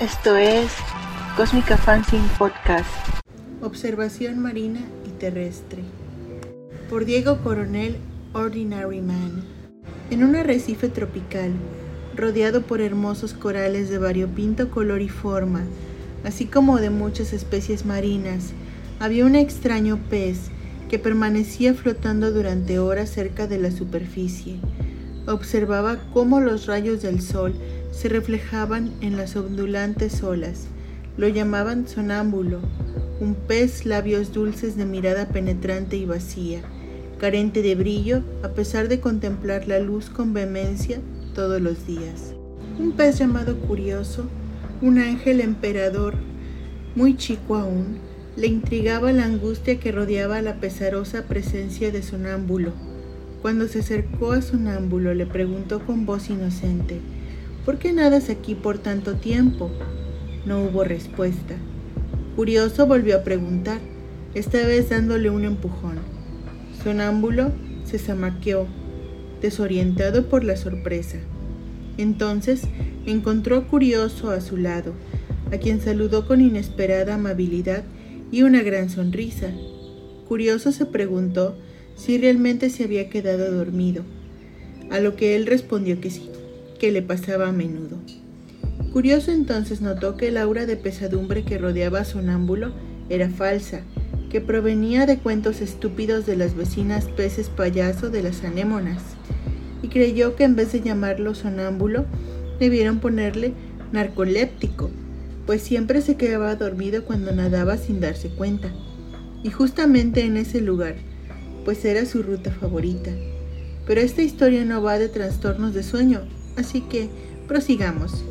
Esto es Cósmica Fanzine Podcast. Observación marina y terrestre. Por Diego Coronel, Ordinary Man. En un arrecife tropical, rodeado por hermosos corales de variopinto color y forma, así como de muchas especies marinas, había un extraño pez que permanecía flotando durante horas cerca de la superficie. Observaba cómo los rayos del sol se reflejaban en las ondulantes olas. Lo llamaban sonámbulo, un pez labios dulces de mirada penetrante y vacía, carente de brillo a pesar de contemplar la luz con vehemencia todos los días. Un pez llamado curioso, un ángel emperador, muy chico aún, le intrigaba la angustia que rodeaba la pesarosa presencia de Sonámbulo. Cuando se acercó a Sonámbulo le preguntó con voz inocente, ¿Por qué nadas aquí por tanto tiempo? No hubo respuesta. Curioso volvió a preguntar, esta vez dándole un empujón. Sonámbulo se zamaqueó, desorientado por la sorpresa. Entonces encontró Curioso a su lado, a quien saludó con inesperada amabilidad y una gran sonrisa. Curioso se preguntó si realmente se había quedado dormido, a lo que él respondió que sí, que le pasaba a menudo. Curioso entonces notó que el aura de pesadumbre que rodeaba a Sonámbulo era falsa, que provenía de cuentos estúpidos de las vecinas peces payaso de las anémonas, y creyó que en vez de llamarlo sonámbulo, debieron ponerle narcoléptico, pues siempre se quedaba dormido cuando nadaba sin darse cuenta, y justamente en ese lugar, pues era su ruta favorita. Pero esta historia no va de trastornos de sueño, así que prosigamos.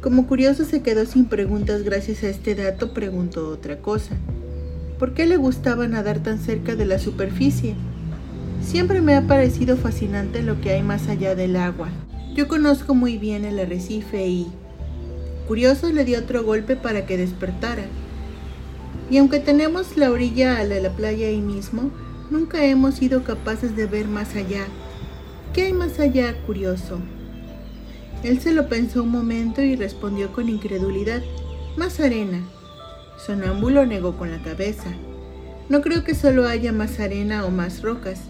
Como curioso se quedó sin preguntas gracias a este dato, preguntó otra cosa. ¿Por qué le gustaba nadar tan cerca de la superficie? Siempre me ha parecido fascinante lo que hay más allá del agua. Yo conozco muy bien el arrecife y... Curioso le dio otro golpe para que despertara. Y aunque tenemos la orilla a la playa ahí mismo, nunca hemos sido capaces de ver más allá. ¿Qué hay más allá, curioso? Él se lo pensó un momento y respondió con incredulidad. Más arena. Sonámbulo negó con la cabeza. No creo que solo haya más arena o más rocas.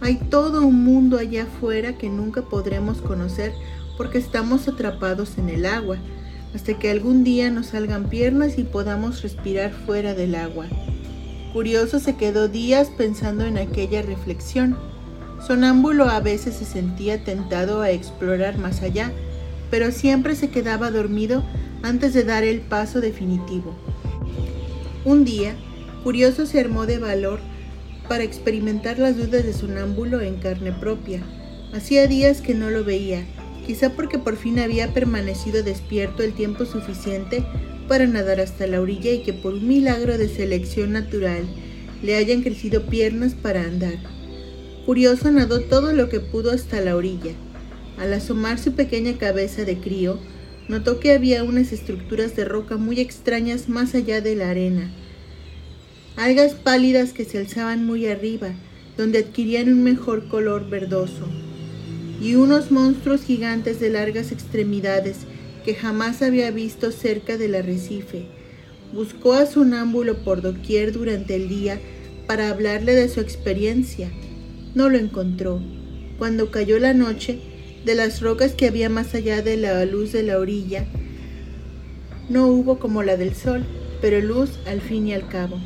Hay todo un mundo allá afuera que nunca podremos conocer porque estamos atrapados en el agua, hasta que algún día nos salgan piernas y podamos respirar fuera del agua. Curioso se quedó días pensando en aquella reflexión. Sonámbulo a veces se sentía tentado a explorar más allá, pero siempre se quedaba dormido antes de dar el paso definitivo. Un día, Curioso se armó de valor para experimentar las dudas de sonámbulo en carne propia. Hacía días que no lo veía, quizá porque por fin había permanecido despierto el tiempo suficiente para nadar hasta la orilla y que por un milagro de selección natural le hayan crecido piernas para andar. Curioso nadó todo lo que pudo hasta la orilla. Al asomar su pequeña cabeza de crío, notó que había unas estructuras de roca muy extrañas más allá de la arena algas pálidas que se alzaban muy arriba, donde adquirían un mejor color verdoso, y unos monstruos gigantes de largas extremidades que jamás había visto cerca del arrecife. Buscó a Sonámbulo por doquier durante el día para hablarle de su experiencia. No lo encontró. Cuando cayó la noche, de las rocas que había más allá de la luz de la orilla, no hubo como la del sol, pero luz al fin y al cabo.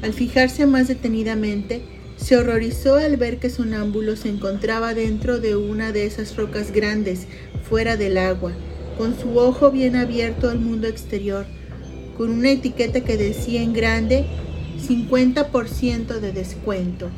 Al fijarse más detenidamente, se horrorizó al ver que Sonámbulo se encontraba dentro de una de esas rocas grandes, fuera del agua, con su ojo bien abierto al mundo exterior, con una etiqueta que decía en grande 50% de descuento.